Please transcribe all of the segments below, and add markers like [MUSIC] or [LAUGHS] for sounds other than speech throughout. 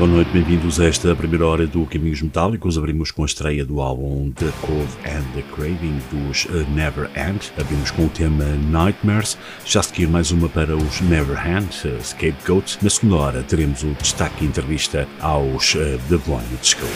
Boa noite, bem-vindos a esta primeira hora do Caminhos Metálicos. Abrimos com a estreia do álbum The Cold and the Craving dos uh, Never End. Abrimos com o tema Nightmares. Já seguir mais uma para os Never Hand, uh, Scapegoats. Na segunda hora teremos o destaque entrevista aos uh, The Blind School.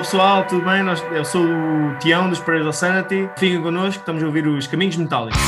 Pessoal, tudo bem? eu sou o Tião dos Prayers of Sanity. Fiquem connosco, estamos a ouvir os Caminhos Metálicos.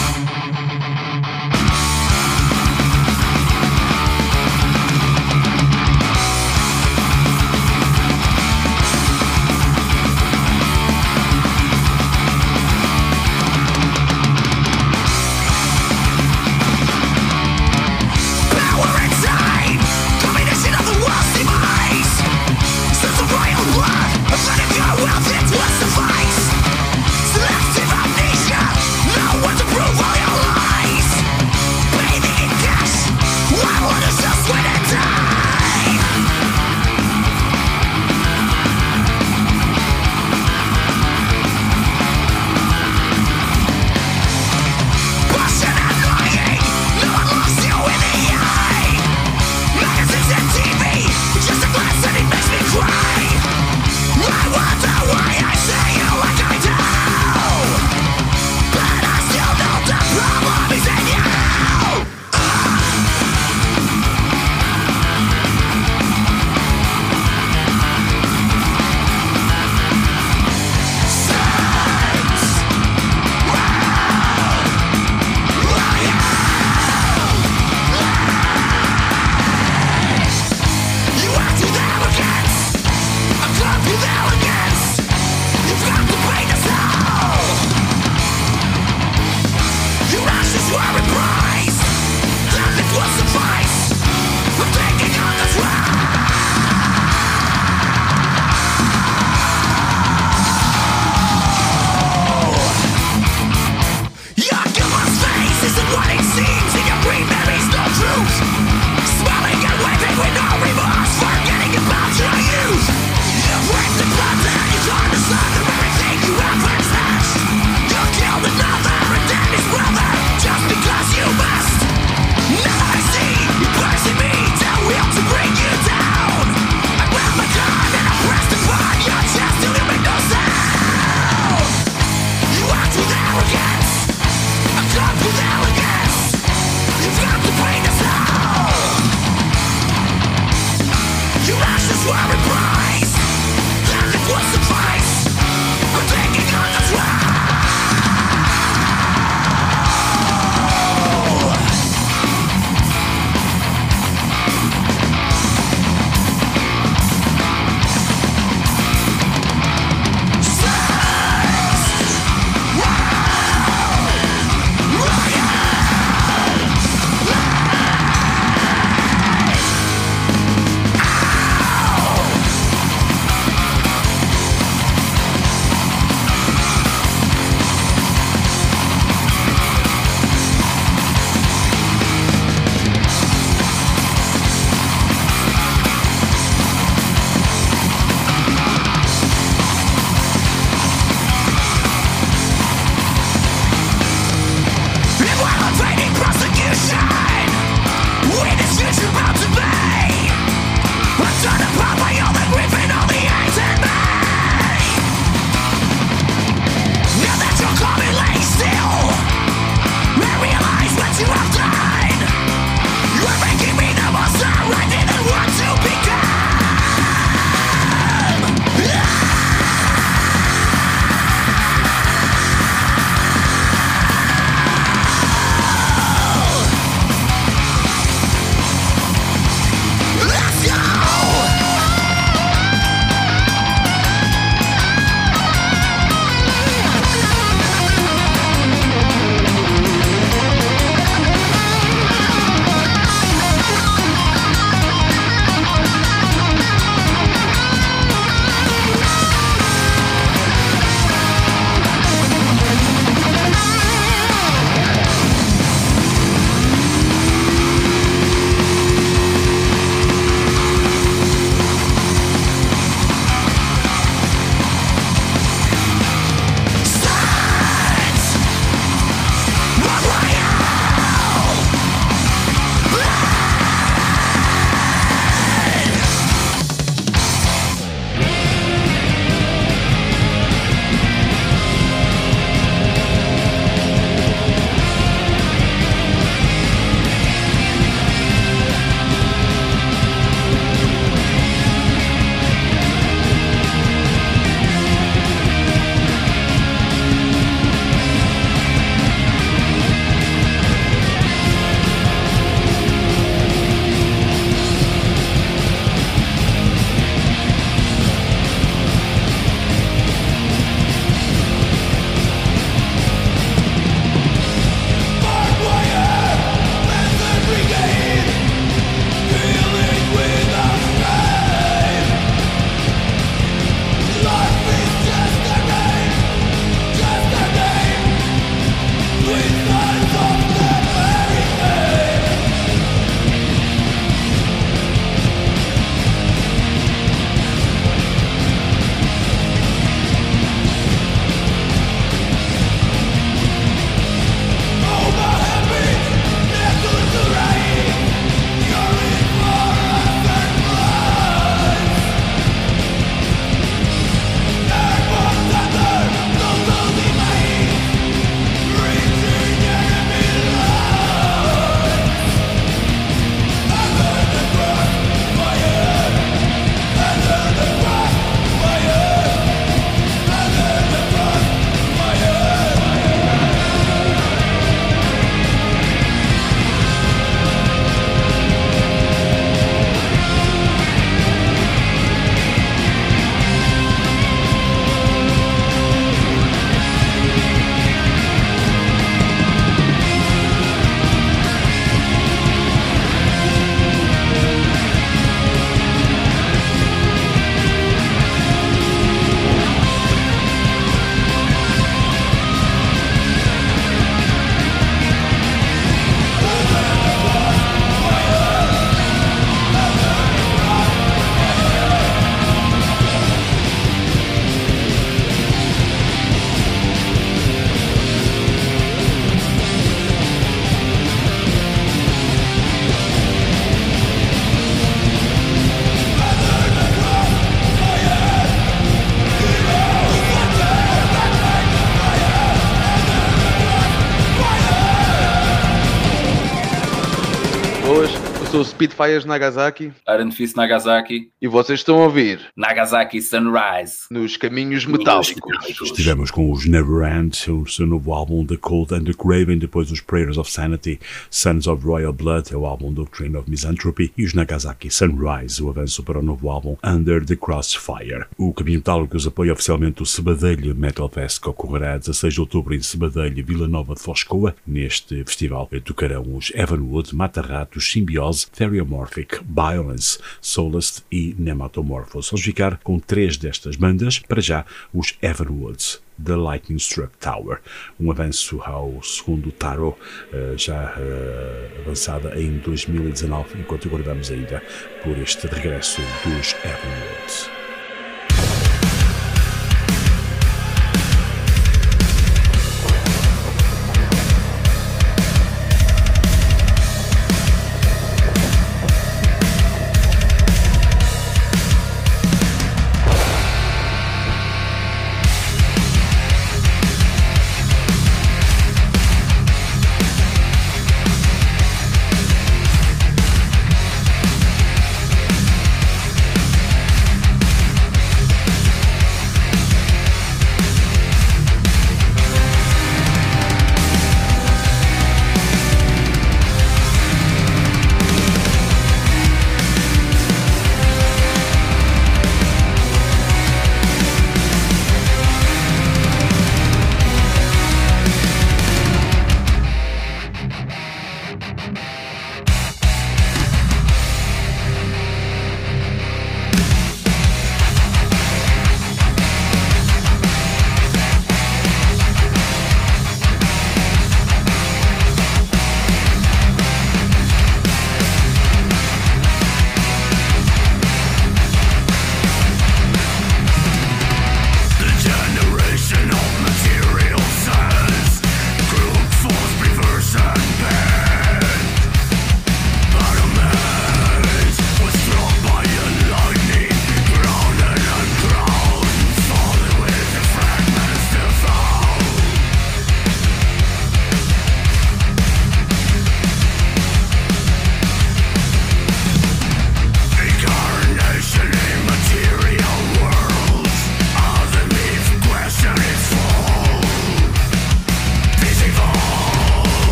Eu Speedfires Nagasaki. Arenfis Nagasaki. E vocês estão a ouvir Nagasaki Sunrise. Nos Caminhos Metálicos. Estivemos com os Neverend, o seu novo álbum The Cold and the Craven, depois os Prayers of Sanity, Sons of Royal Blood, é o álbum Doctrine of Misanthropy, e os Nagasaki Sunrise, o avanço para o novo álbum Under the Crossfire. O Caminho Metálicos apoia oficialmente o Sebadelho Metal Fest, que ocorrerá 16 de outubro em Sebadelho, Vila Nova de Foscoa. Neste festival tocarão os Evanwood, Mata-Ratos, Symbiose, Theriomorphic, Violence, Solast e Nematomorphos. Vamos ficar com três destas bandas, para já os Evanwoods. The Lightning Struck Tower, um avanço ao segundo Tarot, eh, já uh, avançada em 2019, enquanto aguardamos ainda por este regresso dos Evanwoods.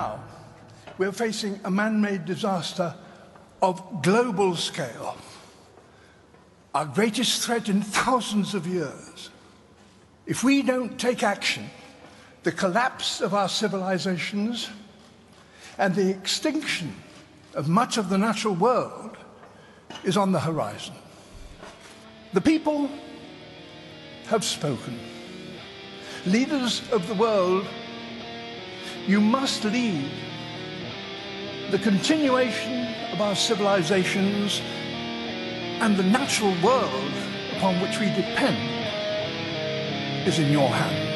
Now, we're facing a man made disaster of global scale, our greatest threat in thousands of years. If we don't take action, the collapse of our civilizations and the extinction of much of the natural world is on the horizon. The people have spoken. Leaders of the world, you must lead. The continuation of our civilizations and the natural world upon which we depend is in your hands.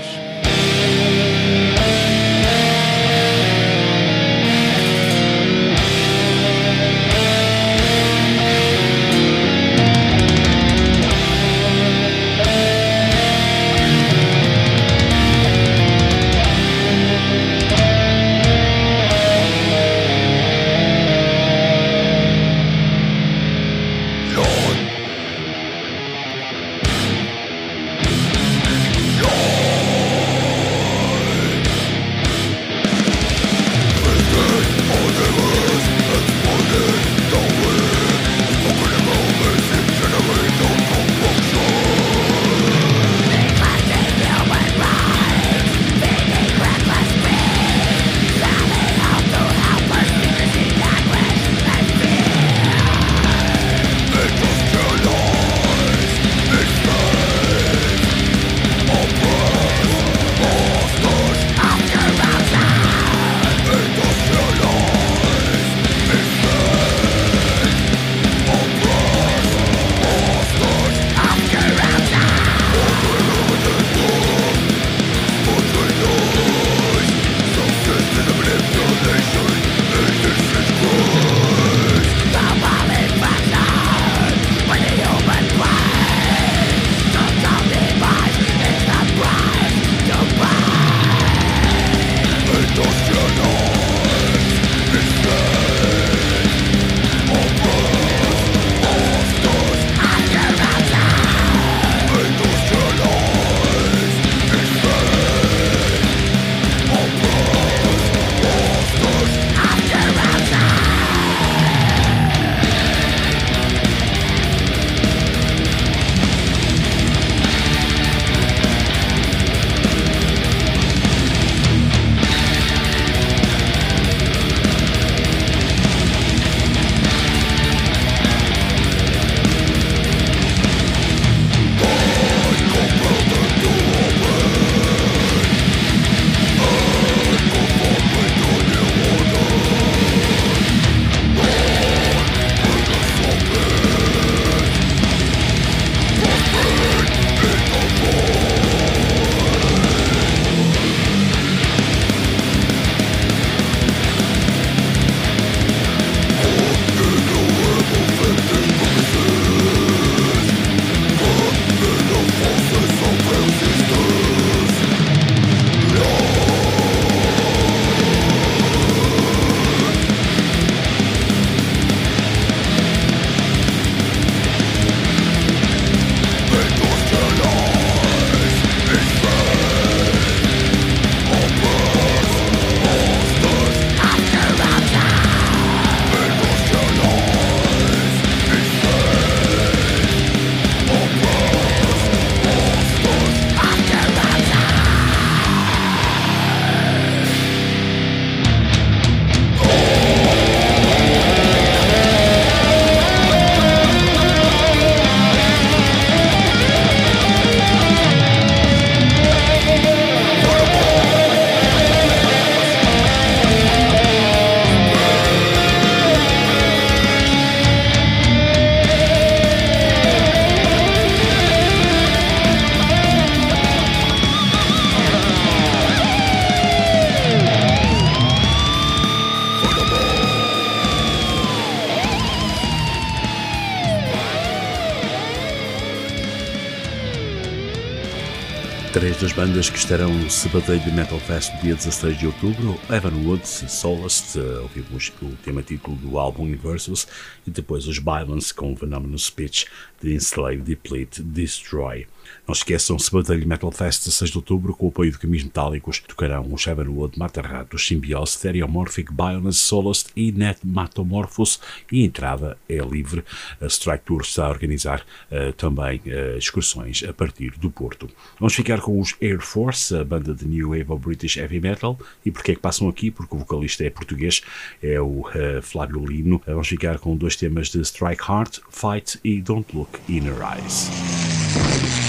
Estarão no Sabateiro Metal Fest dia 16 de outubro, Evan Woods, Solace, ouvimos o tema título do álbum Inversus, e depois os Violence com o Phenomenal Speech de Enslave, Deplete, Destroy. Não esqueçam, Sabadelho Metal Fest 16 de outubro, com o apoio de Caminhos Metálicos, tocarão o Shavenwood, Mata-Ratos, Symbiose, Stereomorphic, Bioness, Solast e Netmatomorphos e a entrada é livre. A Strike Tour está a organizar uh, também uh, excursões a partir do Porto. Vamos ficar com os Air Force, a banda de New Wave of British Heavy Metal. E porquê é que passam aqui? Porque o vocalista é português, é o uh, Flávio Lino. Vamos ficar com dois temas de Strike Hard, Fight e Don't Look in Her Eyes.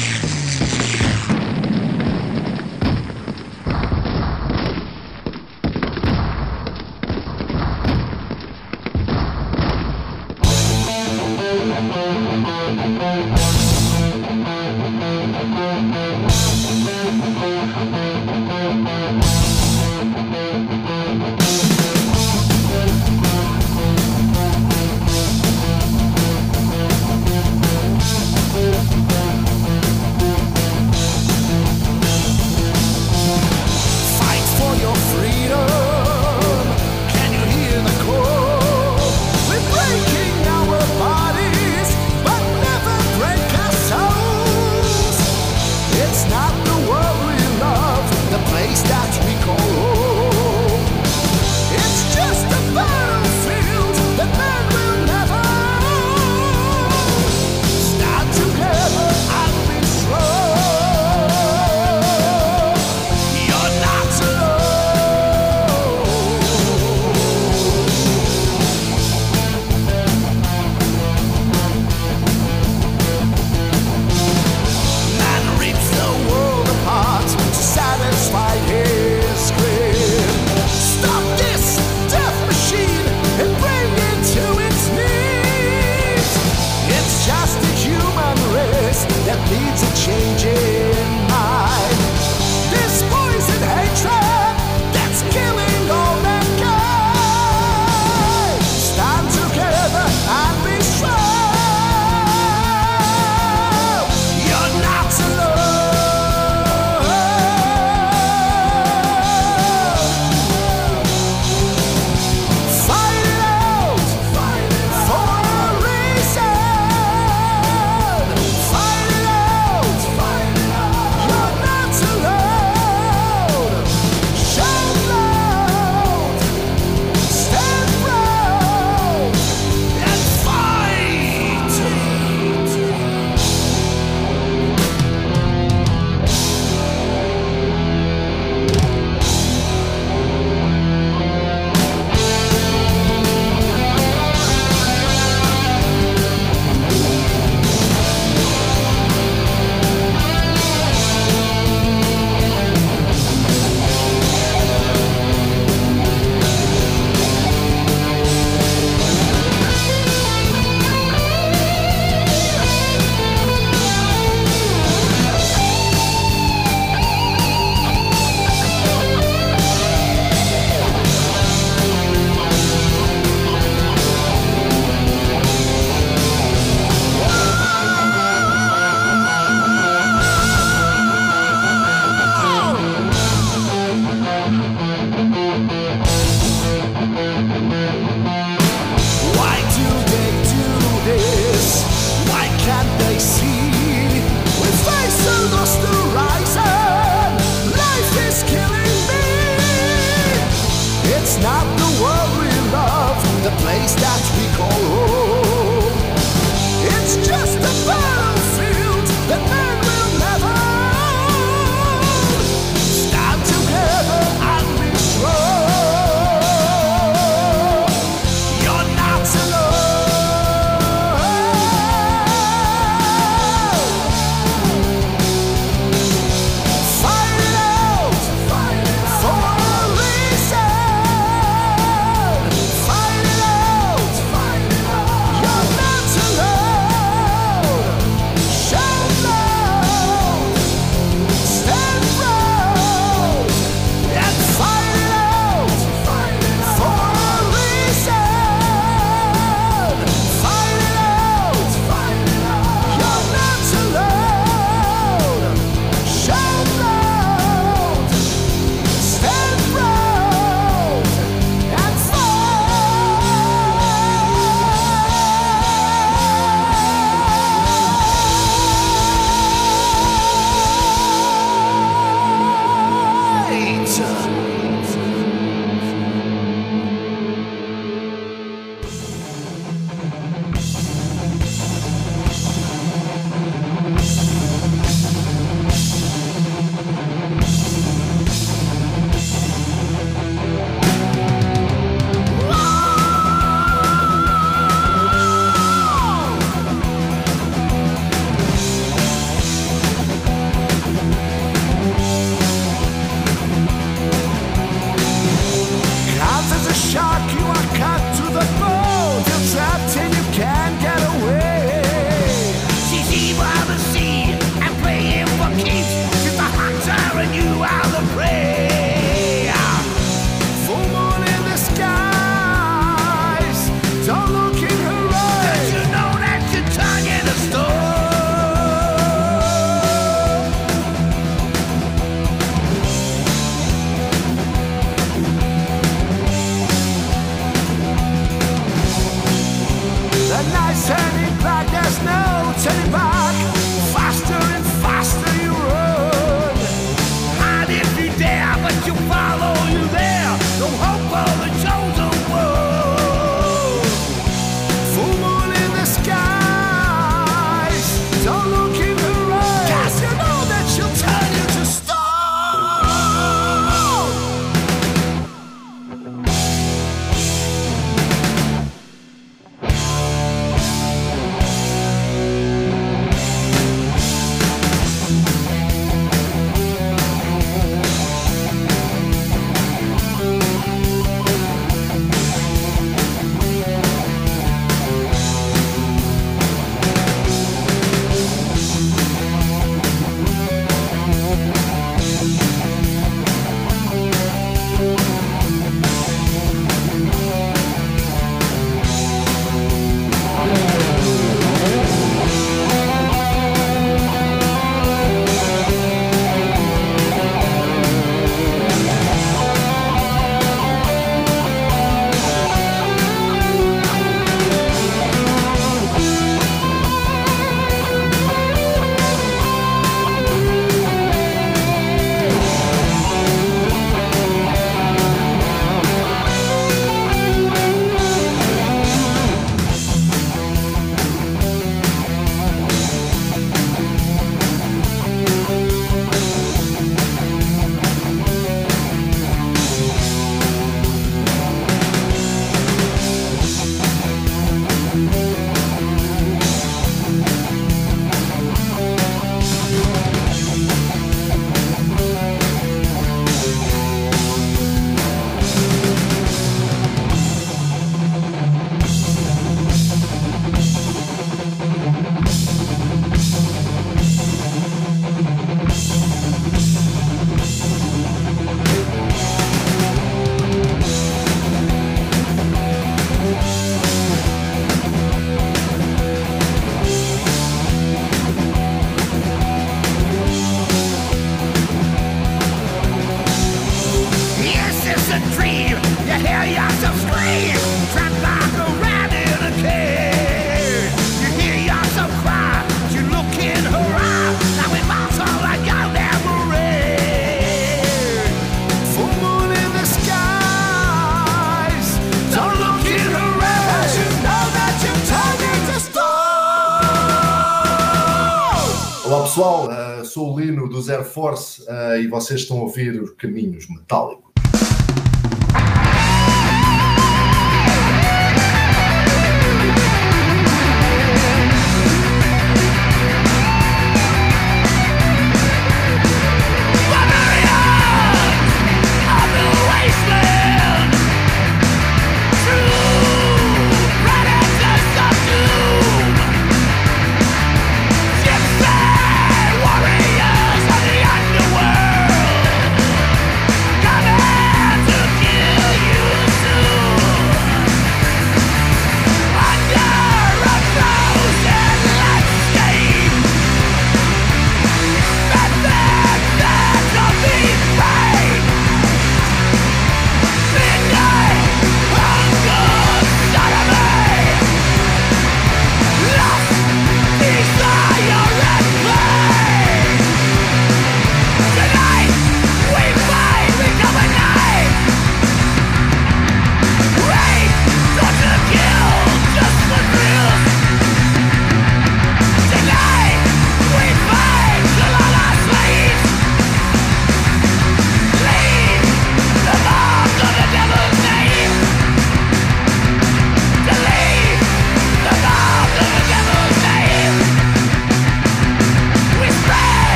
Force uh, e vocês estão a ouvir os caminhos metálicos.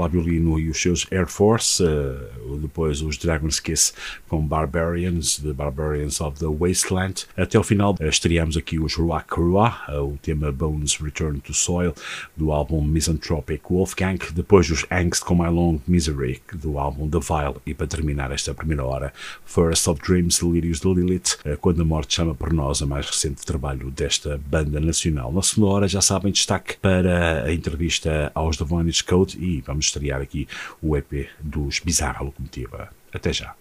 Flávio Lino e os seus Air Force, uh, depois os Dragon's Kiss com Barbarians, The Barbarians of the Wasteland. Até o final uh, estreamos aqui os Ruach Ruach, uh, o tema Bones Return to Soil, do álbum Misanthropic Wolfgang. Depois os Angst com My Long Misery, do álbum The Vile. E para terminar esta primeira hora, First of Dreams, Delírios de Lilith, Quando a Morte Chama por Nós, a mais recente trabalho desta banda nacional. Na segunda hora, já sabem, destaque para a entrevista aos The Vonage Code e vamos estrear aqui o EP dos Bizarra Locomotiva. Até já.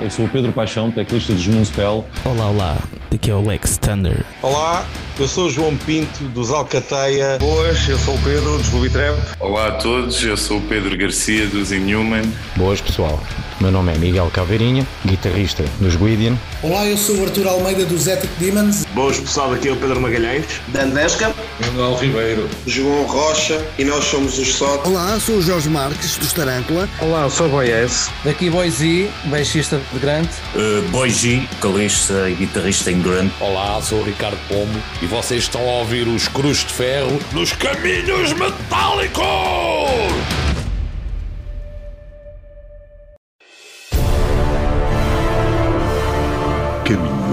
Eu sou o Pedro Paixão, teclista dos Moonspell. Olá, olá, daqui é o Lex Thunder. Olá, eu sou o João Pinto dos Alcateia. Boas, eu sou o Pedro dos Ruby Trap. Olá a todos, eu sou o Pedro Garcia dos Inhuman. Boas pessoal, meu nome é Miguel Caveirinha, guitarrista dos Guidian. Olá, eu sou o Arthur Almeida dos Ethic Demons. Boas pessoal, aqui é o Pedro Magalhães. Dandesca. Manuel Ribeiro. João Rocha e nós somos os SOT. Olá, sou o Jorge Marques dos Tarântula. Olá, sou o Boyes. Daqui Boyzi, baixista de Grant. Uh, Boyzi, calista e guitarrista em Grant. Olá, sou o Ricardo Pomo e vocês estão a ouvir os Cruz de Ferro nos Caminhos Metálicos!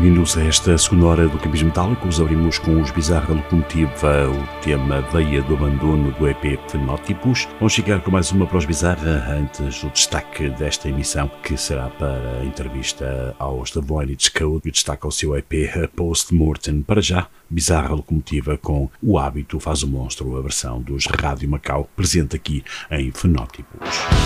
Bem-vindos a esta segunda hora do Campos Metálicos. Abrimos com os Bizarra Locomotiva, o tema Veia do Abandono do EP Fenótipos. Vamos chegar com mais uma para os Bizarra antes do destaque desta emissão, que será para a entrevista aos The Voynich Code, destaca o seu EP Post-Mortem. Para já, Bizarra Locomotiva com O Hábito Faz o Monstro, a versão dos Rádio Macau, presente aqui em Fenótipos.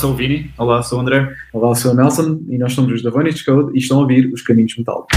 Sou o Vini. Olá, sou o André. Olá, sou o Nelson e nós somos os da Vonage Code e estão a ouvir os Caminhos Metálicos.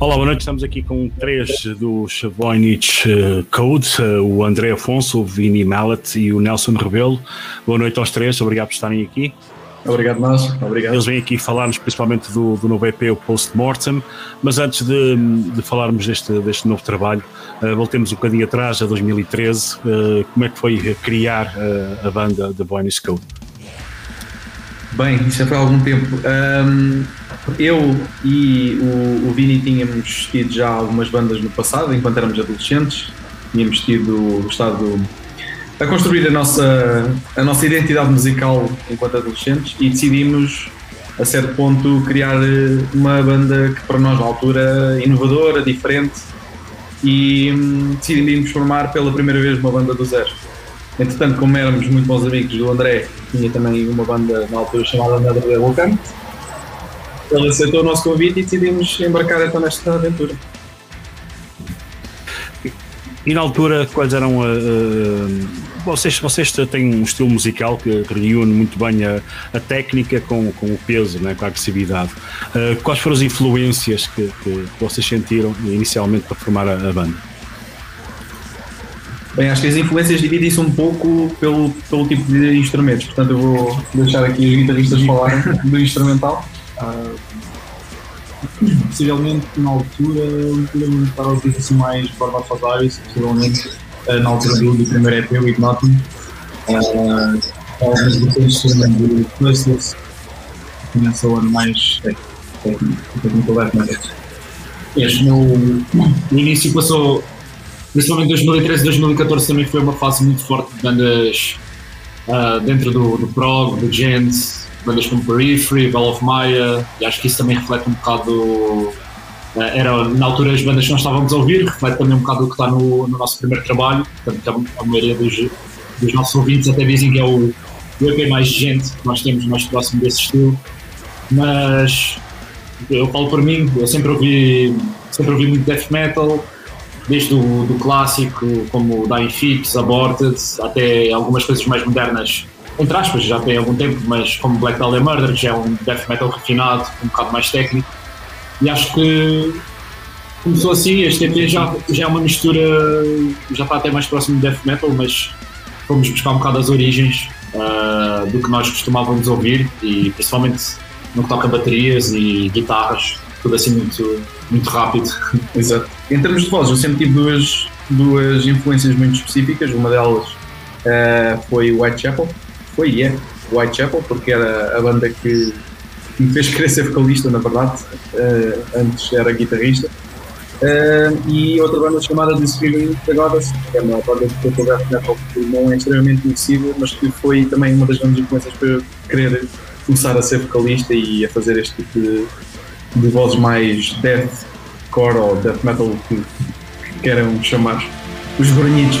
Olá, boa noite. Estamos aqui com três dos Voynich uh, Code, uh, o André Afonso, o Vini Mallet e o Nelson Rebelo. Boa noite aos três, obrigado por estarem aqui. Obrigado nós, obrigado. Eles vêm aqui falar-nos principalmente do, do novo EP, o Post-Mortem, mas antes de, de, falarmos deste, deste novo trabalho, uh, voltemos um bocadinho atrás, a 2013, uh, como é que foi criar uh, a banda The Voynich Code? Bem, isso já foi há algum tempo. Um, eu e o, o Vini tínhamos tido já algumas bandas no passado, enquanto éramos adolescentes. Tínhamos tido estado a construir a nossa, a nossa identidade musical enquanto adolescentes e decidimos, a certo ponto, criar uma banda que para nós na altura inovadora, diferente e hum, decidimos formar pela primeira vez uma banda do zero. Entretanto, como éramos muito bons amigos do André, tinha também uma banda na altura chamada Another Devil Camp, ele aceitou o nosso convite e decidimos embarcar então nesta aventura. E na altura, quais eram. Uh, vocês, vocês têm um estilo musical que reúne muito bem a, a técnica com, com o peso, né, com a agressividade. Uh, quais foram as influências que, que, vocês sentiram inicialmente para formar a, a, banda? Bem, acho que as influências dividem-se um pouco pelo, pelo tipo de instrumentos, portanto eu vou deixar aqui os guitarristas falarem do instrumental. Uh, possivelmente na altura estava a dizer assim mais Barba Fataris, possivelmente uh, na altura do, do primeiro EP, o Ignotum. Uh, algumas versões de Clusters, conhece o ano mais técnico black metal. Este no início passou, principalmente 2013 e 2014 também foi uma fase muito forte de bandas uh, dentro do, do prog, do gent, bandas como Periphery, Bell of Maya, e acho que isso também reflete um bocado. Eh, era na altura as bandas que nós estávamos a ouvir, reflete também um bocado o que está no, no nosso primeiro trabalho. Portanto, a, maioria dos, dos, nossos ouvintes até dizem que é o, o EP mais gente que nós temos mais próximo desse estilo. Mas eu falo por mim, eu sempre ouvi, sempre ouvi muito death metal, desde o do clássico, como Dying Feet, Aborted, até algumas coisas mais modernas entre aspas, já tem algum tempo, mas como Black Dahlia Murder, que já é um death metal refinado, um bocado mais técnico, e acho que começou assim, este EP já, já é uma mistura, já está até mais próximo de death metal, mas fomos buscar um bocado as origens uh, do que nós costumávamos ouvir, e principalmente no que toca baterias e guitarras, tudo assim muito, muito rápido. [LAUGHS] Exato. Em termos de voz, eu sempre tive duas, duas influências muito específicas, uma delas uh, foi Whitechapel, foi é Whitechapel, porque era a banda que me fez [LAUGHS] querer ser vocalista, na verdade. Uh, antes era guitarrista. Uh, e outra banda chamada The Screaming Goddess, que é uma banda de metal que não é extremamente conhecida, mas que foi também uma das grandes influências para eu querer começar a ser vocalista e a fazer este tipo de, de vozes mais deathcore ou death metal que, que queiram chamar os grunhidos.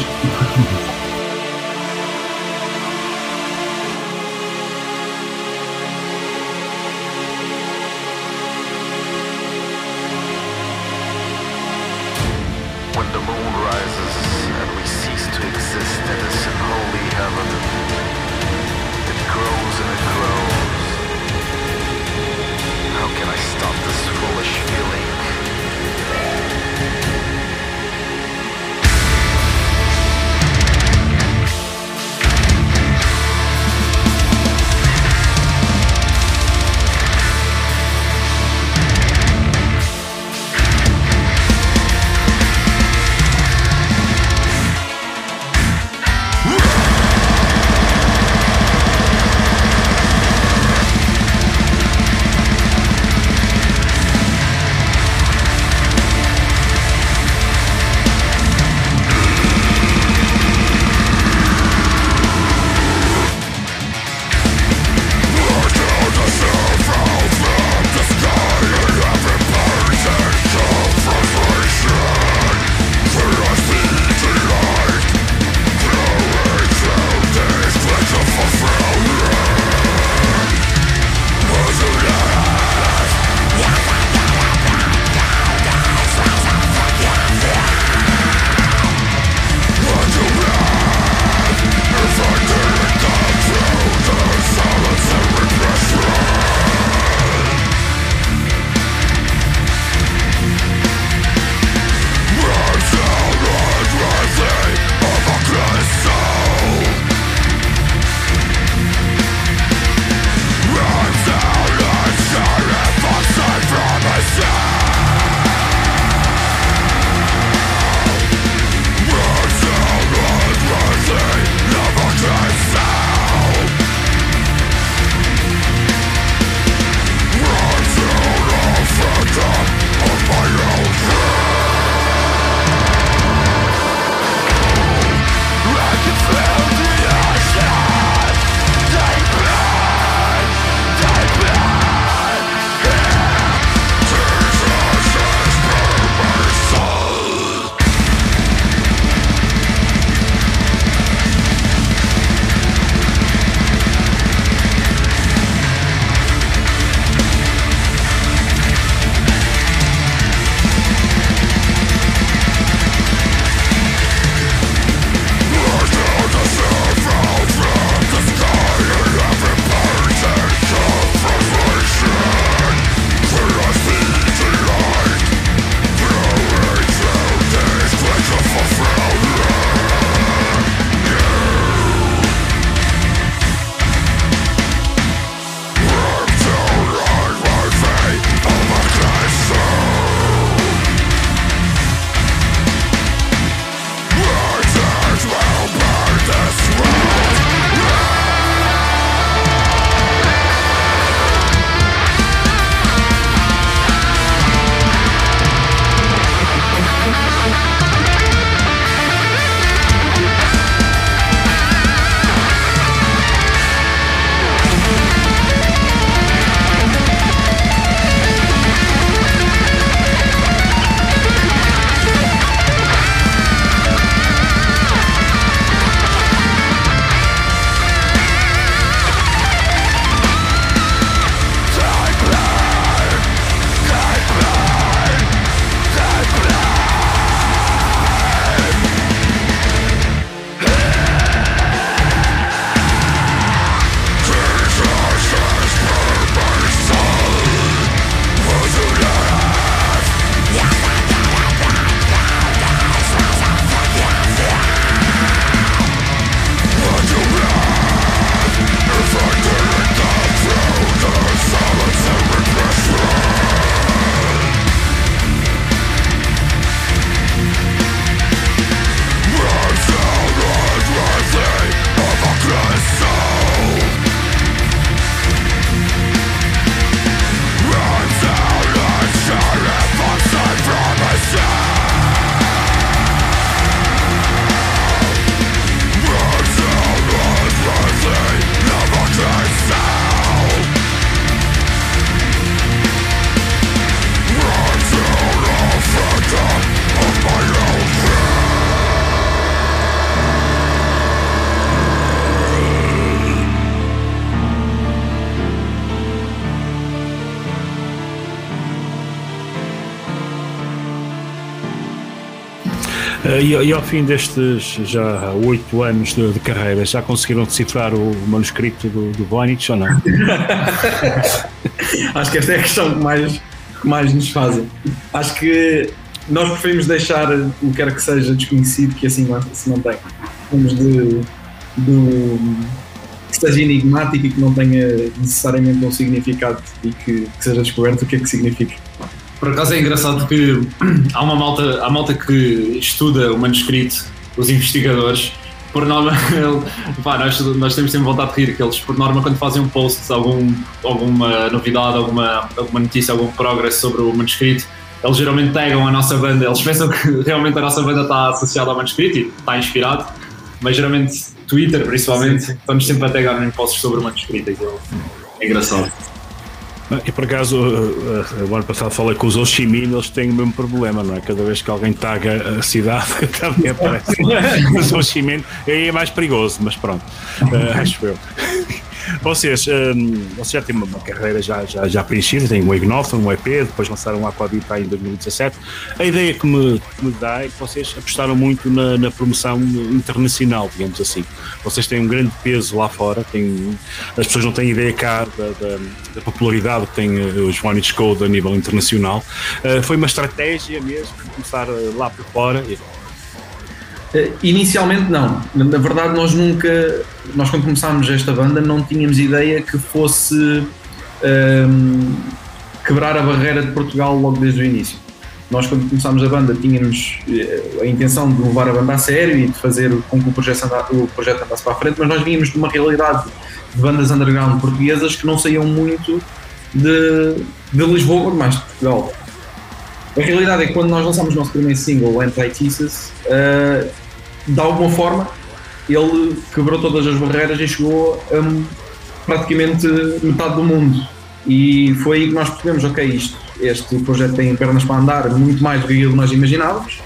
E, ao fim destes já oito anos de, de, carreira, já conseguiram decifrar o manuscrito do, do Voynich ou não? [LAUGHS] Acho que esta é a questão que mais, que mais nos fazem. Acho que nós preferimos deixar o que quer que seja desconhecido que assim se mantém. Vamos de, do que seja enigmático e que não tenha necessariamente um significado e que, que seja descoberto o que é que significa. Por acaso é engraçado que há uma malta, há malta que estuda o manuscrito, os investigadores, por norma, [LAUGHS] pá, nós, nós temos sempre vontade de rir que eles, por norma, quando fazem um post, algum, alguma novidade, alguma, alguma notícia, algum progresso sobre o manuscrito, eles geralmente tagam a nossa banda, eles pensam que [LAUGHS] realmente a nossa banda está associada ao manuscrito e está inspirado, mas geralmente Twitter, principalmente, estamos sempre a tagar em posts sobre o manuscrito, então é engraçado. E por acaso, uh, uh, o ano passado falei com os Minh, eles têm o mesmo problema, não é? Cada vez que alguém taga a cidade, [LAUGHS] também aparece [LAUGHS] os Minh, aí é mais perigoso, mas pronto, uh, acho eu. Vocês, um, vocês já têm uma, carreira já, já, já preenchida, têm um Ignothon, um EP, depois lançaram um Aquavita em 2017. A ideia que me, que me dá é que vocês apostaram muito na, na, promoção internacional, digamos assim. Vocês têm um grande peso lá fora, têm, as pessoas não têm ideia cá da, da, da popularidade que tem eh, os Vonage Code a nível internacional. Uh, foi uma estratégia mesmo começar eh, lá por fora. Inicialmente não. Na verdade nós nunca nós quando começámos esta banda não tínhamos ideia que fosse um, quebrar a barreira de Portugal logo desde o início. Nós quando começámos a banda tínhamos eh, a intenção de levar a banda a sério e de fazer com que o projeto, andasse, o projeto andasse para a frente, mas nós vínhamos de uma realidade de bandas underground portuguesas que não saíam muito de, de Lisboa, mais de Portugal. A realidade é que quando nós lançámos o nosso primeiro single, Anti-Thesis, uh, de alguma forma ele quebrou todas as barreiras e chegou a praticamente metade do mundo. E foi aí que nós percebemos, ok, isto, este projeto tem pernas para andar muito mais do que nós imaginávamos.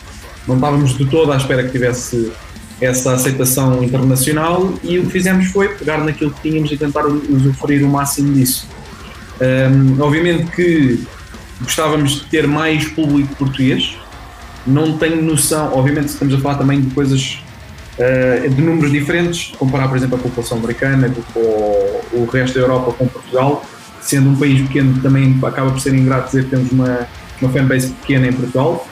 Não estávamos de todo à espera que tivesse essa aceitação internacional e o que fizemos foi pegar naquilo que tínhamos e tentar usufruir o máximo disso. Um, obviamente que gostávamos de ter mais público português, não tenho noção, obviamente estamos a falar também de coisas uh, de números diferentes, comparar, por exemplo, a população americana com o resto da Europa com Portugal, sendo um país pequeno também acaba por ser ingrato dizer que temos uma, uma fanbase pequena em Portugal,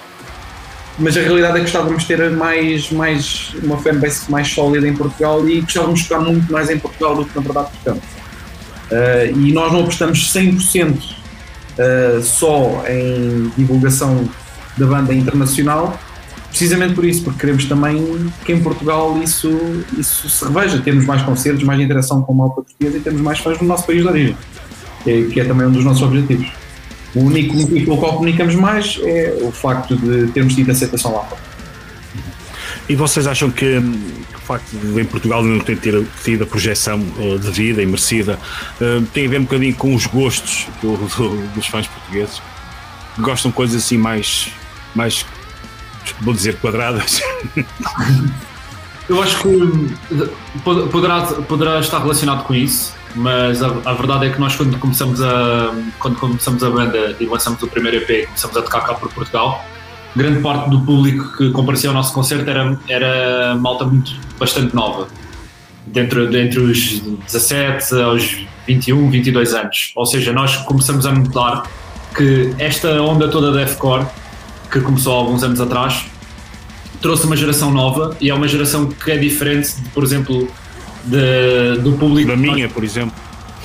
mas a realidade é que gostávamos de ter mais, mais, uma fanbase mais sólida em Portugal e gostávamos de ficar muito mais em Portugal do que na verdade estamos. Uh, e nós não apostamos 100% uh, só em divulgação da banda internacional, precisamente por isso, porque queremos também que em Portugal isso, isso se reveja. Temos mais concertos, mais interação com a malta portuguesa e temos mais fãs no nosso país de origem, que é, que é também um dos nossos objetivos. O único motivo pelo qual comunicamos mais é o facto de termos tido aceitação lá fora. E vocês acham que, facto de em Portugal não ter tido a projeção uh, devida e merecida uh, tem a ver um bocadinho com os gostos do, do, dos fãs portugueses? Gostam de coisas assim mais, mais vou dizer quadradas. [LAUGHS] Eu acho que poderá, poderá estar relacionado com isso, mas a, a, verdade é que nós quando começamos a quando começamos a banda e lançamos o primeiro EP, começamos a tocar cá por Portugal, grande parte do público que comparecia ao nosso concerto era, era malta muito bastante nova, dentro, entre os 17 aos 21, 22 anos. Ou seja, nós começamos a notar que esta onda toda da deathcore que começou há alguns anos atrás, trouxe uma geração nova e é uma geração que é diferente, por exemplo, de, do público. Da minha, por exemplo.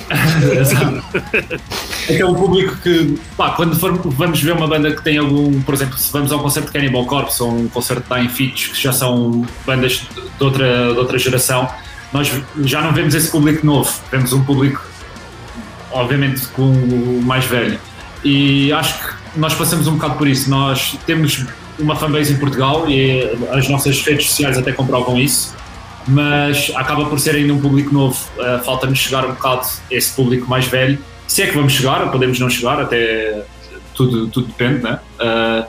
[LAUGHS] é um público que, pá, quando for, vamos ver uma banda que tem algum, por exemplo, se vamos ao concerto de Cannibal Corpse ou um concerto de Dying que já são bandas de outra, de outra geração, nós já não vemos esse público novo, vemos um público, obviamente, com o mais velho. E acho que nós passamos um bocado por isso. Nós temos uma fanbase em Portugal e as nossas redes sociais até comprovam isso, mas acaba por ser ainda um público novo. Uh, Falta-nos chegar um bocado esse público mais velho. Se é que vamos chegar, podemos não chegar, até tudo, tudo depende, né? Uh,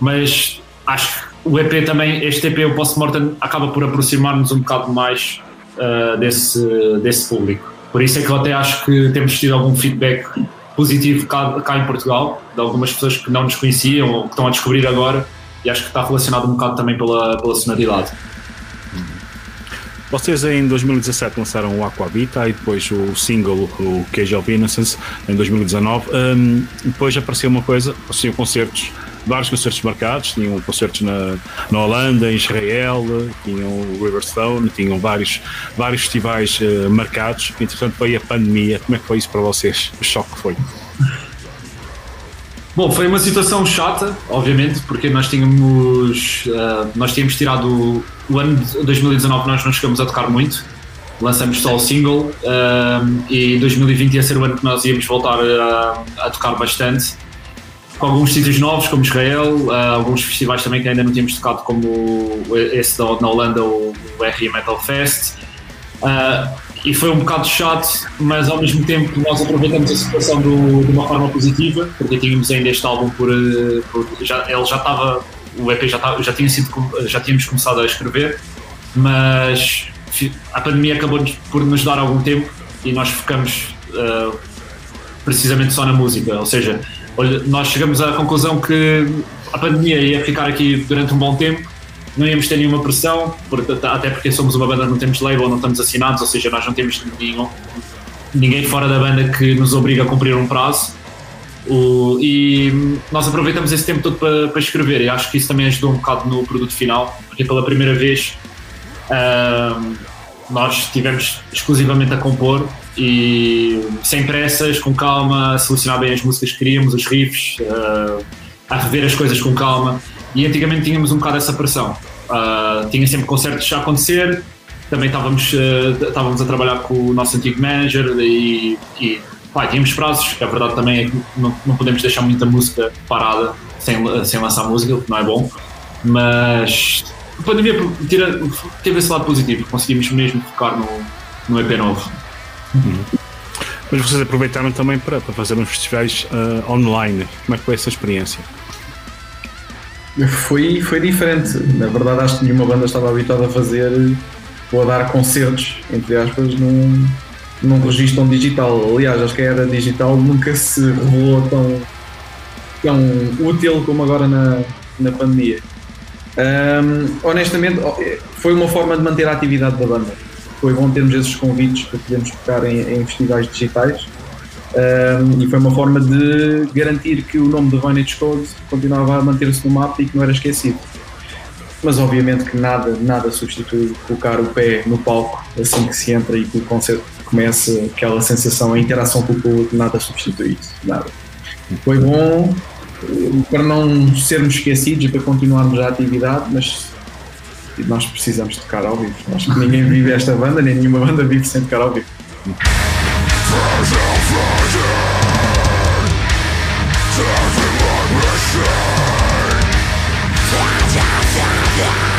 mas acho que o EP também, este EP, o Post Mortem, acaba por aproximar-nos um bocado mais uh, desse, desse público. Por isso é que eu até acho que temos tido algum feedback positivo cá, cá, em Portugal, de algumas pessoas que não nos conheciam ou que estão a descobrir agora e acho que está relacionado um bocado também pela, pela sonoridade. Vocês em 2017 lançaram o Aquavita e depois o single, o Cage of Innocence, em 2019. Um, depois apareceu uma coisa, tinham concertos, vários concertos marcados, tinham concertos na, na Holanda, em Israel, tinham o Riverstone, tinham vários, vários festivais uh, marcados. Entretanto, veio a pandemia. Como é que foi isso para vocês? O choque que foi? Bom, foi uma situação chata, obviamente, porque nós tínhamos, uh, nós tínhamos tirado o, o, ano de 2019, nós não chegamos a tocar muito, lançamos só o single uh, e 2020 ia ser o ano que nós íamos voltar a, a tocar bastante, com alguns sítios novos, como Israel, uh, alguns festivais também que ainda não tínhamos tocado, como esse da, na Holanda, o, o RE Metal Fest. Uh, e foi um bocado chato, mas ao mesmo tempo nós aproveitamos a situação do, de uma forma positiva, porque tínhamos ainda este álbum por, eh, por já, ele já estava, o EP já, estava, já tinha sido, já tínhamos começado a escrever, mas a pandemia acabou por nos dar algum tempo e nós focamos uh, precisamente só na música, ou seja, nós chegamos à conclusão que a pandemia ia ficar aqui durante um bom tempo não íamos ter nenhuma pressão, até porque somos uma banda, não temos label, não estamos assinados, ou seja, nós não temos nenhum, ninguém fora da banda que nos obriga a cumprir um prazo. O, e nós aproveitamos esse tempo todo para, para, escrever e acho que isso também ajudou um bocado no produto final, porque pela primeira vez nós estivemos exclusivamente a compor e sem pressas, com calma, a selecionar bem as músicas que queríamos, os riffs, uh, a rever as coisas com calma e antigamente tínhamos um bocado essa pressão. Uh, tinha sempre concertos a acontecer, também estávamos, uh, estávamos a trabalhar com o nosso antigo manager e, e pá, tínhamos prazos, a verdade também é que não, não podemos deixar muita música parada sem, sem lançar música, o que não é bom. Mas a pandemia tira, teve esse lado positivo, conseguimos mesmo focar no, no EP novo. Uhum. Mas vocês aproveitaram também para, para fazer uns festivais uh, online. Como é que foi essa experiência? Foi, foi diferente. Na verdade, acho que nenhuma banda estava habituada a fazer ou a dar concertos, entre aspas, num, num registro digital. Aliás, acho que a era digital nunca se revelou tão, tão útil como agora na, na pandemia. Um, honestamente, foi uma forma de manter a atividade da banda. Foi bom termos esses convites para podermos tocar em, em festivais digitais um, e foi uma forma de garantir que o nome do Vintage Code continuava a manter-se no mapa e que não era esquecido. Mas obviamente que nada, nada substitui colocar o pé no palco assim que se entra e que o concerto começa, aquela sensação, a interação com o público, nada substitui isso, nada. Foi bom para não sermos esquecidos e para continuarmos a atividade, mas nós precisamos tocar ao vivo. Acho que ninguém vive esta banda, nem nenhuma banda vive sem tocar ao vivo. Yeah!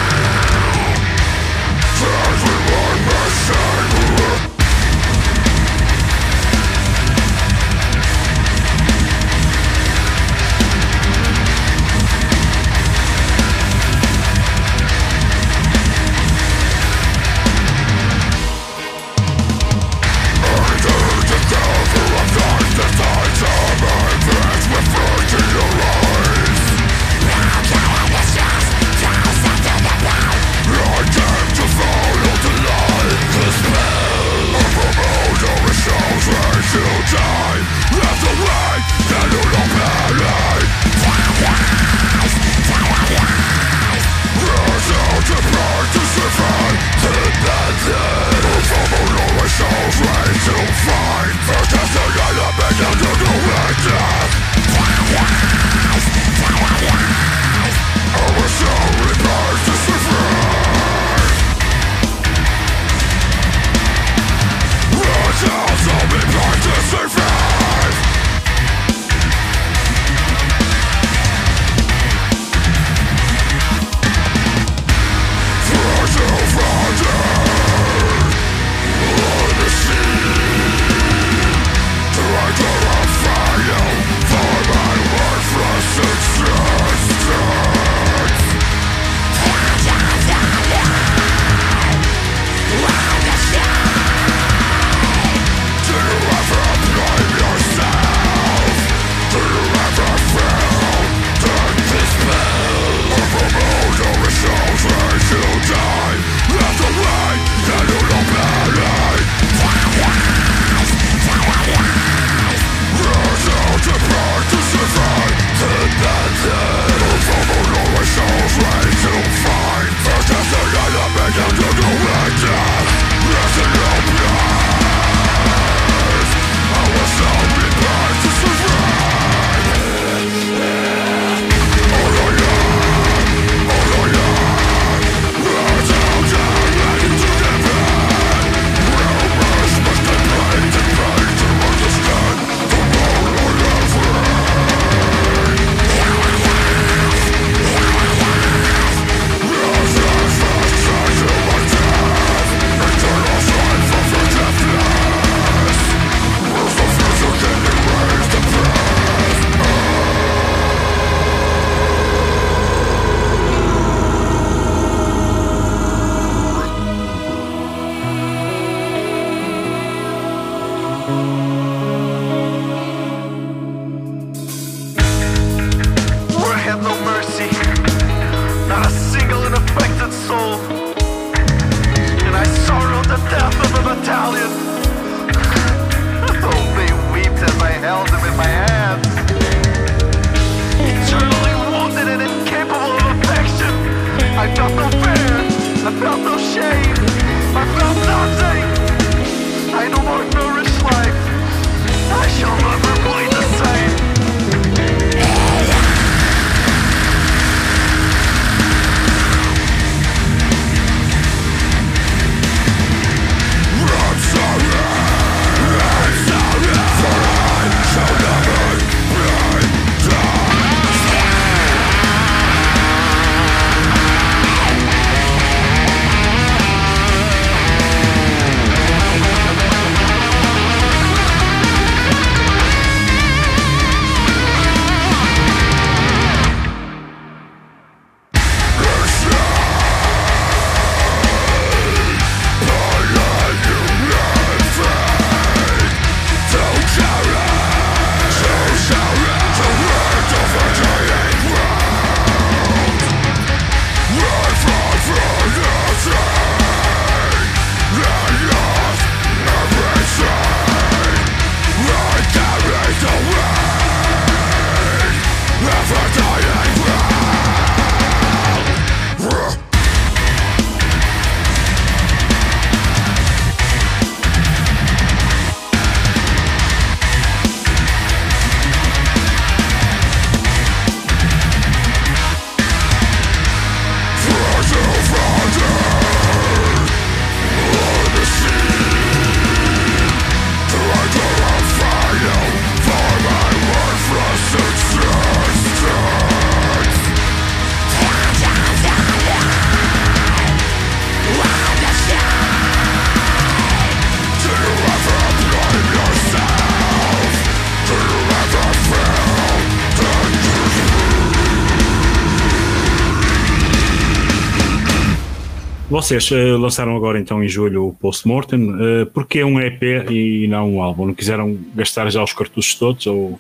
Vocês uh, lançaram agora então em julho o Postmortem. Uh, porquê um EP e não um álbum? Não quiseram gastar já os cartuchos todos? Ou...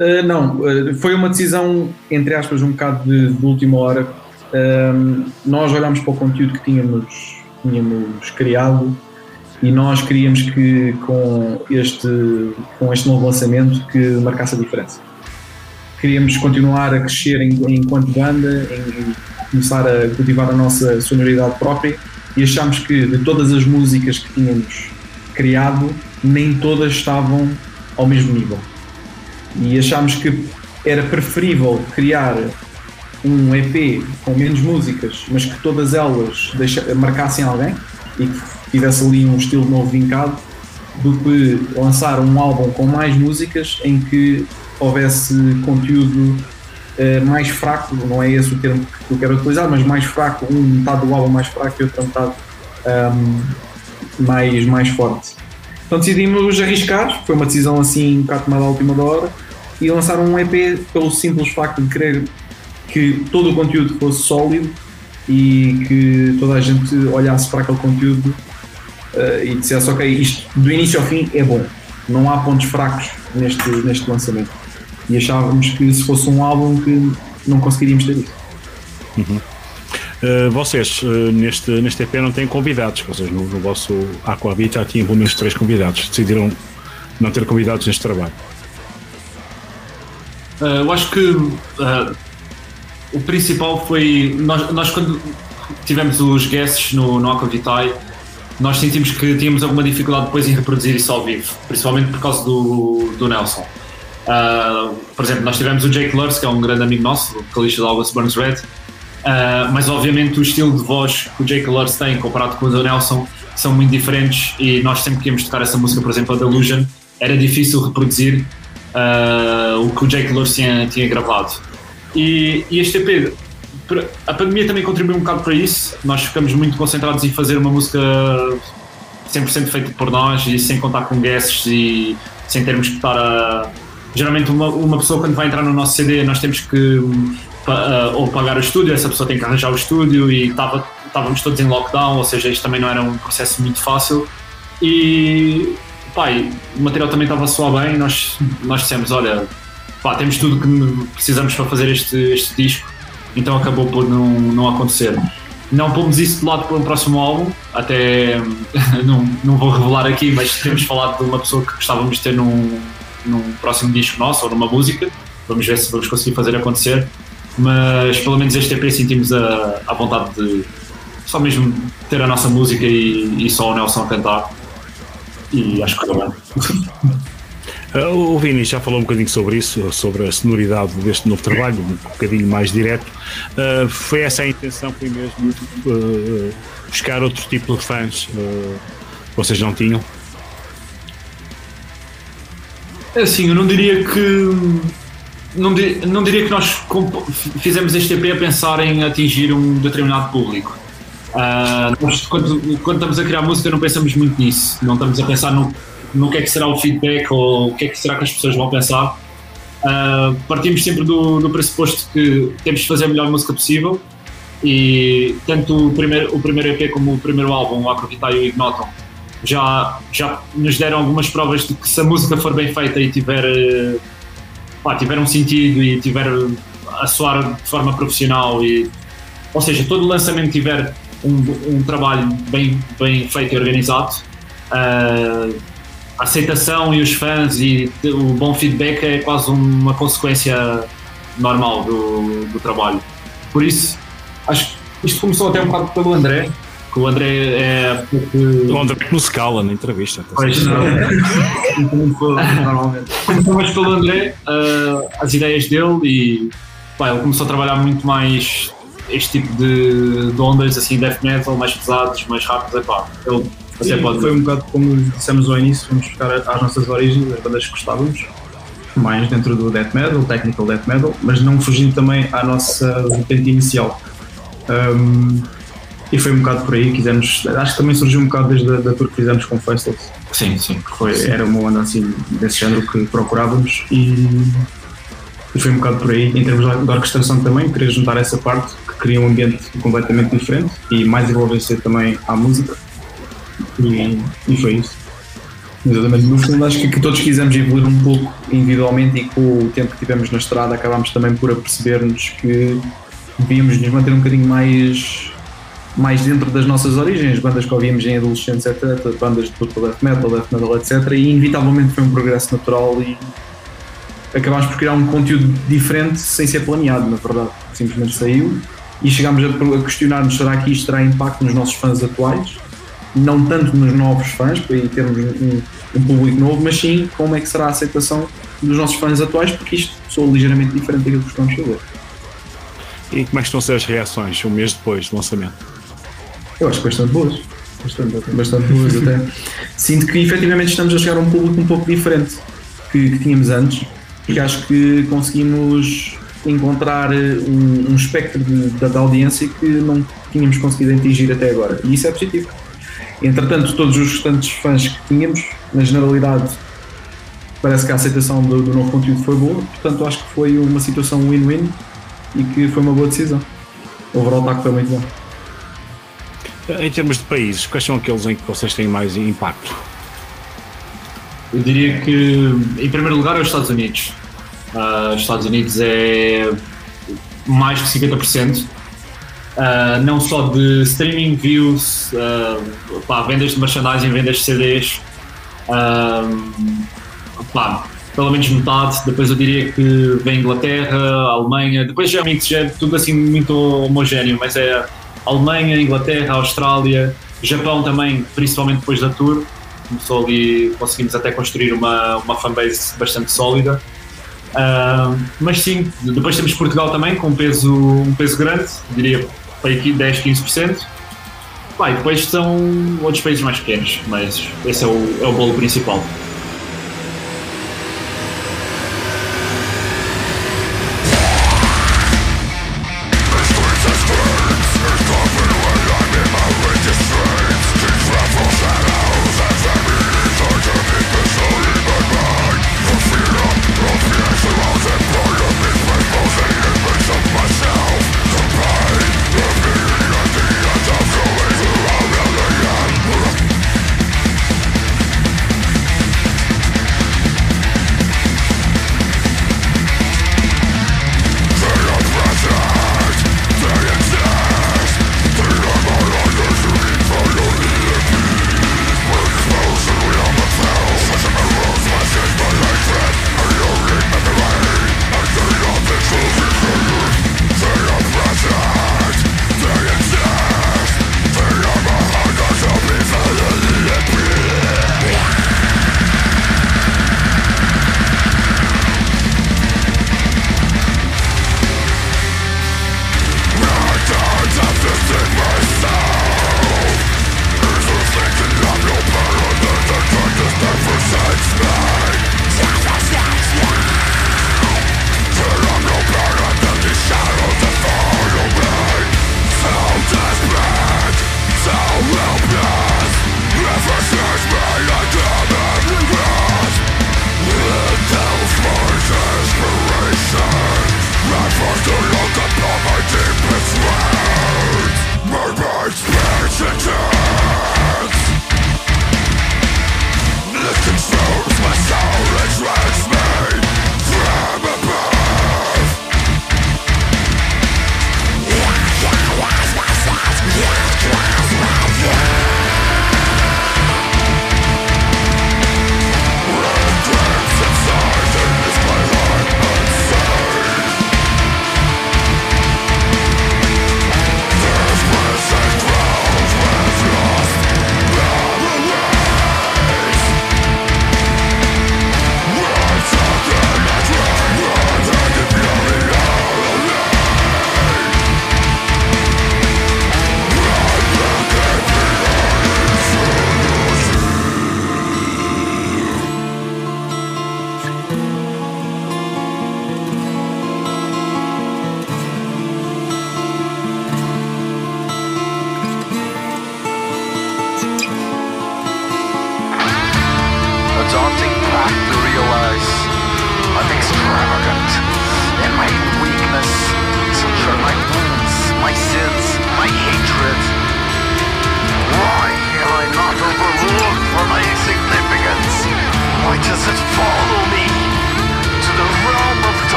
Uh, não, foi uma decisão, entre aspas, um bocado de, de última hora. Uh, nós olhámos para o conteúdo que tínhamos, tínhamos criado e nós queríamos que com este, com este novo lançamento que marcasse a diferença. Queríamos continuar a crescer enquanto banda, em, começar a cultivar a nossa sonoridade própria e achámos que de todas as músicas que tínhamos criado, nem todas estavam ao mesmo nível. E achámos que era preferível criar um EP com menos músicas, mas que todas elas marcassem alguém e que tivesse ali um estilo novo vincado, do que lançar um álbum com mais músicas em que houvesse conteúdo uh, mais fraco, não é esse o termo que eu quero utilizar, mas mais fraco, um metade do álbum mais fraco e outra metade um, mais, mais forte. Então decidimos arriscar, foi uma decisão assim um bocado tomada à última hora e lançar um EP pelo simples facto de querer que todo o conteúdo fosse sólido e que toda a gente olhasse para aquele conteúdo uh, e dissesse ok, isto do início ao fim é bom, não há pontos fracos neste, neste lançamento. E achávamos que se fosse um álbum que não conseguiríamos ter isso. Uhum. Uh, vocês, uh, neste, neste EP não têm convidados, vocês no, no vosso Aquavit já tinham pelo menos três convidados, decidiram não ter convidados neste trabalho. Uh, eu acho que o principal foi. Nós, nós, quando tivemos os guests no, no Aquavitae, nós sentimos que tínhamos alguma dificuldade depois em reproduzir isso ao vivo, principalmente por causa do, do Nelson. Por exemplo, nós tivemos o Jake Lurs, que é um grande amigo nosso, vocalista da August Burns Red, Uh, mas obviamente o estilo de voz que o Jake Lurs tem comparado com o do Nelson são muito diferentes e nós sempre que íamos tocar essa música, por exemplo, a Delusion, era difícil reproduzir uh, o que o Jake Lurs tinha, tinha gravado. E, e este EP, a pandemia também contribuiu um bocado para isso, nós ficamos muito concentrados em fazer uma música 100% feita por nós e sem contar com guests e sem termos que estar a... Geralmente uma, uma pessoa quando vai entrar no nosso CD nós temos que uh, ou pagar o estúdio, essa pessoa tem que arranjar o estúdio e tava, estávamos todos em lockdown, ou seja, isto também não era um processo muito fácil. E pai, o material também estava a soar bem, nós, nós dissemos, olha, pá, temos tudo que precisamos para fazer este, este disco, então acabou por não, não acontecer. Não pomos isso de lado para um próximo álbum, até [LAUGHS] não, não vou revelar aqui, mas temos falado de uma pessoa que gostávamos de ter num, num próximo disco nosso ou numa música. Vamos ver se vamos conseguir fazer acontecer mas pelo menos este EP sentimos a, a vontade de só mesmo ter a nossa música e, e só o Nelson cantar e acho que foi bem. [LAUGHS] O Vini já falou um bocadinho sobre isso, sobre a sonoridade deste novo trabalho, um bocadinho mais direto. Uh, foi essa a intenção, foi mesmo uh, buscar outro tipo de fãs uh, que vocês não tinham? É assim, eu não diria que não, não diria que nós fizemos este EP a pensar em atingir um determinado público. Uh, nós, quando, quando, estamos a criar música, não pensamos muito nisso. Não estamos a pensar no, no que é que será o feedback ou o que é que será que as pessoas vão pensar. Uh, partimos sempre do, do pressuposto que temos de fazer a melhor música possível e tanto o primeiro, o primeiro EP como o primeiro álbum, o Acrovitar e o Ignoton, já, já nos deram algumas provas de que se a música for bem feita e tiver pá, tiver um sentido e tiver a soar de forma profissional e ou seja, todo o lançamento tiver um, um trabalho bem, bem feito e organizado uh, a aceitação e os fãs e o bom feedback é quase uma consequência normal do, do trabalho. Por isso acho que isto começou até um bocado pelo André que o André é porque... O André que nos cala na entrevista. Tá pois não. Normalmente. Começamos pelo André, uh, as ideias dele e pá, ele começou a trabalhar muito mais este tipo de, de ondas, assim, death metal, mais pesados, mais rápidos. É pá, ele Sim, pode... Foi um bocado como dissemos ao início, fomos buscar as nossas origens, as bandas que gostávamos, mais dentro do death metal, technical death metal, mas não fugindo também à nossa vertente inicial. Um, e foi um bocado por aí, quisemos, acho que também surgiu um bocado desde a da tour que fizemos com Festivals. Sim, sim. Foi, sim. Era uma onda assim desse género que procurávamos e, e foi um bocado por aí, em termos de orquestração também, queria juntar essa parte que cria um ambiente completamente diferente e mais envolvência também à música. E, e foi isso. Exatamente, no fundo acho que, que todos quisemos evoluir um pouco individualmente e com o tempo que tivemos na estrada acabámos também por aperceber-nos que devíamos nos manter um bocadinho mais, mais dentro das nossas origens, bandas que ouvíamos em adolescentes, etc, bandas de total death metal, death metal, etc, e inevitavelmente foi um progresso natural e acabámos por criar um conteúdo diferente sem ser planeado, na verdade, simplesmente saiu e chegámos a, a questionar-nos será que isto terá impacto nos nossos fãs atuais não tanto nos novos fãs, para aí termos um, um, público novo, mas sim como é que será a aceitação dos nossos fãs atuais, porque isto sou ligeiramente diferente daquilo que estamos fazer. E como é que estão a ser as reações um mês depois do lançamento? Eu acho bastante boas. Bastante, bastante boas até. Sinto que efetivamente estamos a chegar a um público um pouco diferente que, que tínhamos antes, porque acho que conseguimos encontrar um, um espectro de, da audiência que não tínhamos conseguido atingir até agora. E isso é positivo. Entretanto, todos os restantes fãs que tínhamos, na generalidade, parece que a aceitação do, do novo conteúdo foi boa, portanto, acho que foi uma situação win-win e que foi uma boa decisão. O overall foi muito bom. Em termos de países, quais são aqueles em que vocês têm mais impacto? Eu diria que, em primeiro lugar, é os Estados Unidos. Uh, os Estados Unidos é mais que 50%. Uh, não só de streaming views, uh, pá, vendas de merchandising, vendas de CDs, uh, pá, pelo menos metade. Depois eu diria que vem Inglaterra, Alemanha, depois já é, já é tudo assim muito homogéneo, mas é Alemanha, Inglaterra, Austrália, Japão também, principalmente depois da tour. Começou ali, conseguimos até construir uma, uma fanbase bastante sólida. Uh, mas sim, depois temos Portugal também com um peso, um peso grande, diria para aqui 10, 15%. Pá, e depois são outros países mais pequenos, mas esse é o, é o bolo principal.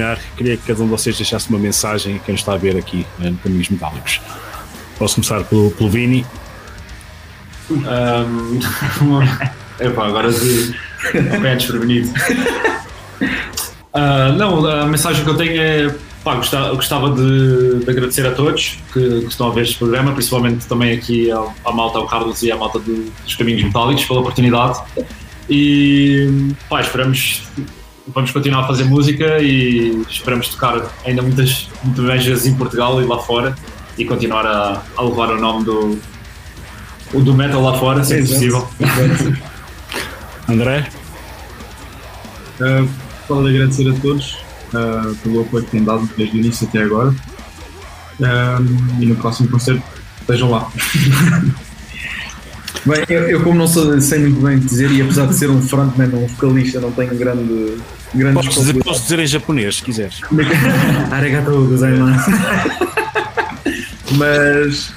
Terminar, queria que cada um de vocês deixasse uma mensagem a quem está a ver aqui né, no Caminhos Metálicos. Posso começar pelo, pelo Vini. Um, [LAUGHS] epá, agora de bem desprevenido. Ah, não, a mensagem que eu tenho é pá, gostava, gostava de, de agradecer a todos que, que estão a ver este programa, principalmente também aqui ao, à malta, ao Carlos e à malta do- dos Caminhos Metálicos pela oportunidade. E pá, esperamos, vamos continuar a fazer música e esperamos tocar ainda muitas, muitas vezes em Portugal e lá fora e continuar a, a levar o nome do, o do metal lá fora, se Exato. possível. André? Uh, Fala de agradecer a todos uh, pelo apoio que têm dado desde o início até agora. Um, e no próximo concerto estejam lá. [LAUGHS] Bem, eu, eu como não sou, sei muito bem dizer, e apesar de ser um frontman, um vocalista, não tenho grande. grande Posso dizer, posso dizer em japonês, se quiseres. [LAUGHS] Arigato gozaimasu. Mas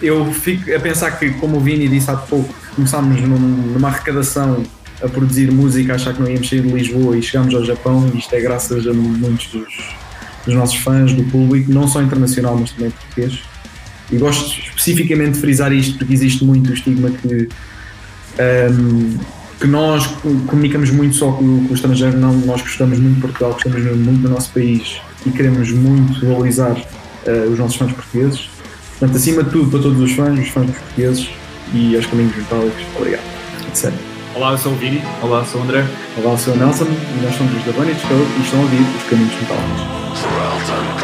eu fico a pensar que, como o Vini disse há pouco, começámos num- numa arrecadação a produzir música, a achar que não íamos sair de Lisboa e chegámos ao Japão, e isto é graças a muitos dos, dos nossos fãs, do público, não só internacional, mas também português. E gosto especificamente de frisar isto porque existe muito o estigma que, ehm, que nós comunicamos muito só com, com o estrangeiro, não, nós gostamos muito de Portugal, gostamos muito do nosso país e queremos muito valorizar eh, os nossos fãs portugueses. Portanto, acima de tudo, para todos os fãs, os fãs portugueses e aos caminhos metálicos, obrigado. Sério. Olá, eu sou o Vini. Olá, sou o André. Olá, eu sou o Nelson e nós somos os da Bunny Code e estão a ouvir os caminhos metálicos.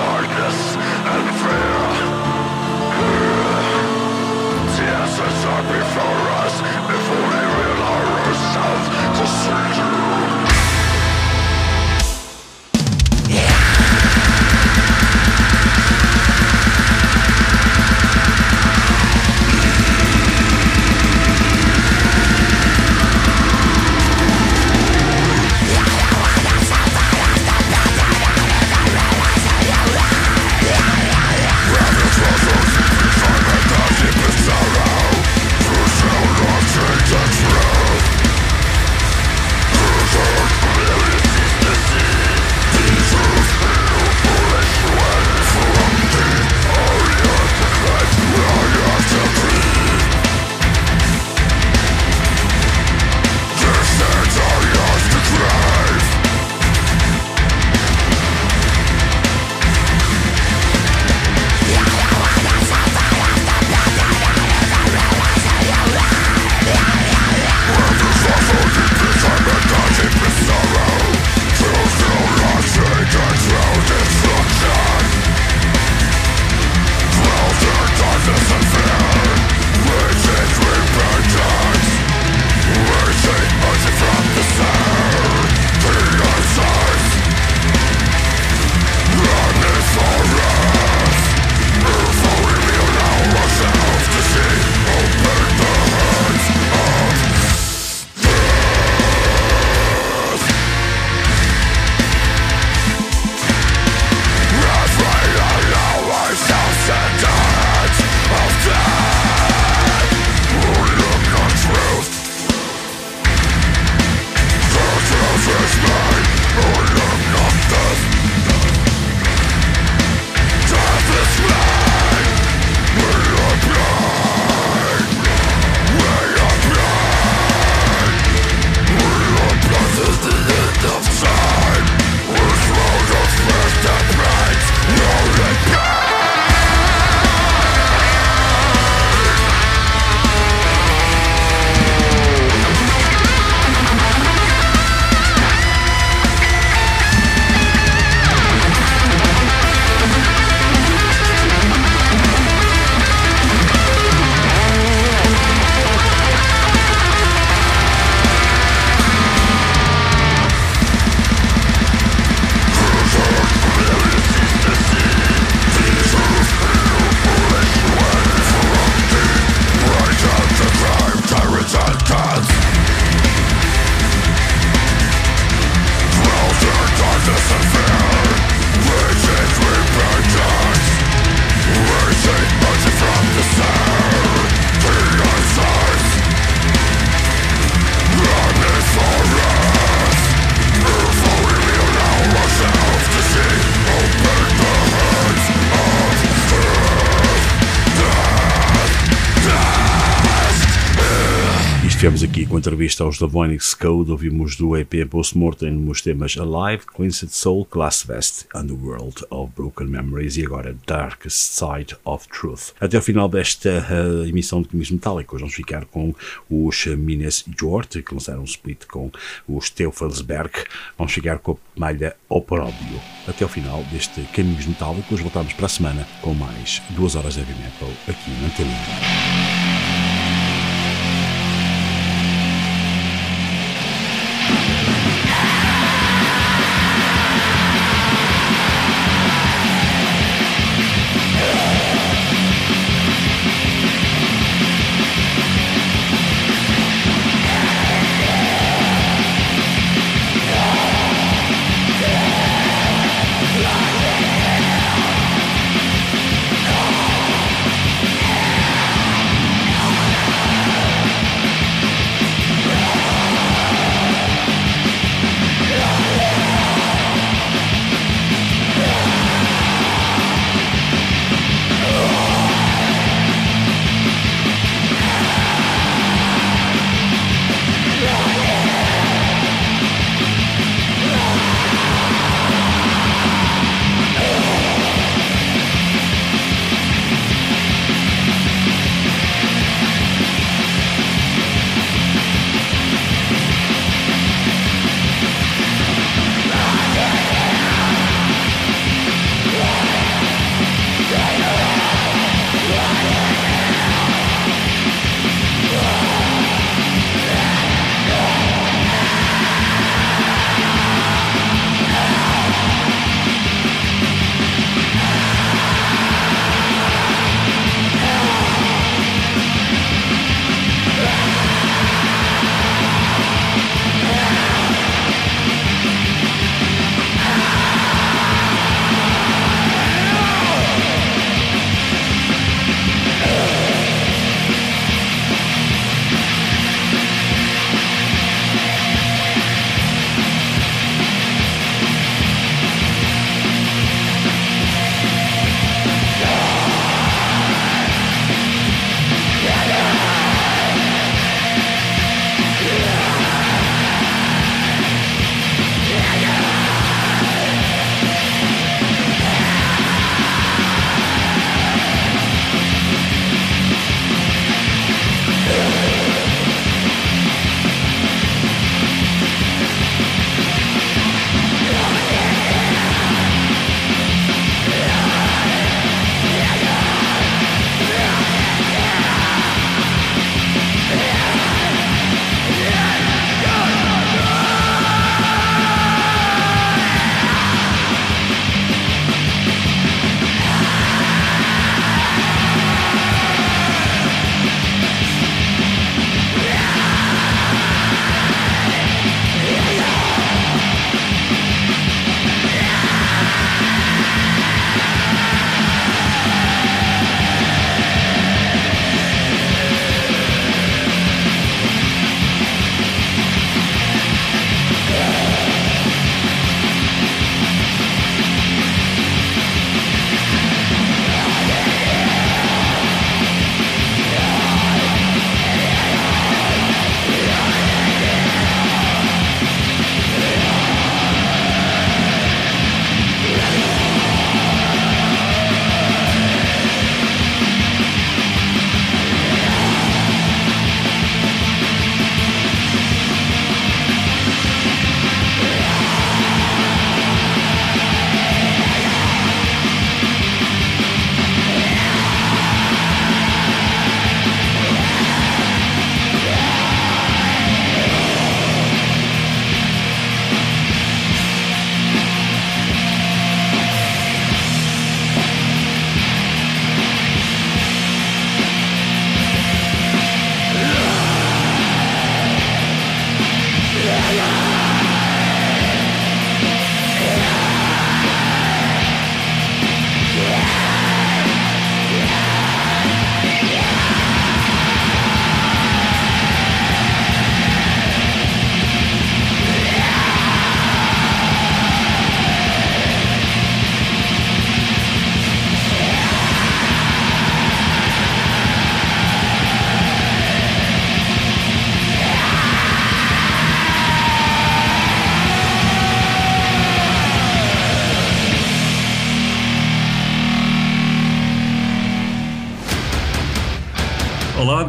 Entrevista aos The Voynix Code, ouvimos do EP Postmortem os temas Alive, Cleansed Soul, Glass Vest, Underworld of Broken Memories e agora Darkest Side of Truth. Até ao final desta uh, emissão de Caminhos Metálicos, vamos ficar com os Minas Jort, que lançaram um split com os Teufelsberg. Vamos chegar com a malha Operóbio. Até ao final deste Caminhos Metálicos, voltamos para a semana com mais duas horas de heavy metal aqui na Telinha.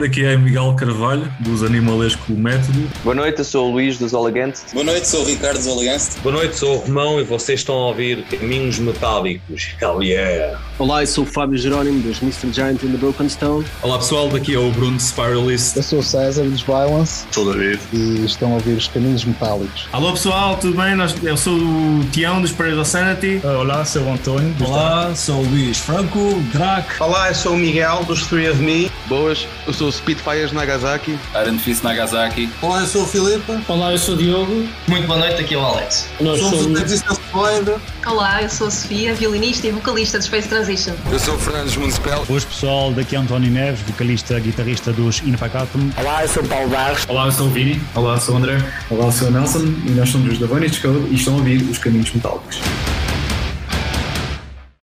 Olá, daqui é Miguel Carvalho, dos Animalesco Método. Boa noite, eu sou o Luís dos Olegantes. Boa noite, sou o Ricardo dos Olegantes. Boa noite, sou o Romão e vocês estão a ouvir Caminhos Metálicos. Hell yeah! Olá, eu sou o Fábio Jerónimo dos Mr. Giant in the Broken Stone. Olá pessoal, daqui é o Bruno Spiralist. Eu sou o César dos Violence. Sou o David. E estão a ouvir os Caminhos Metálicos. Alô pessoal, tudo bem? Eu sou o Tião dos of Sanity. Olá, sou o Antônio. Olá, sou o Luís Franco, Drac. Olá, eu sou o Miguel dos Three of Me. Boas, eu sou o Spitfires Nagasaki. Iron Fist Nagasaki. Olá, eu sou o Filipe. Olá, eu sou o Diogo. Muito boa noite, aqui é o Alex. Nós somos, somos o Void. Olá, eu sou a Sofia, violinista e vocalista do Space Transition. Eu sou o Fernandes Municipal. Boas pessoal, daqui é António Neves, vocalista, guitarrista dos Infacatum. Olá, eu sou o Paulo Barros. Olá, eu sou o Vini. Olá, eu sou o André. Olá, eu sou o Nelson e nós somos os da Bunny Code e estão a ouvir os Caminhos Metálicos.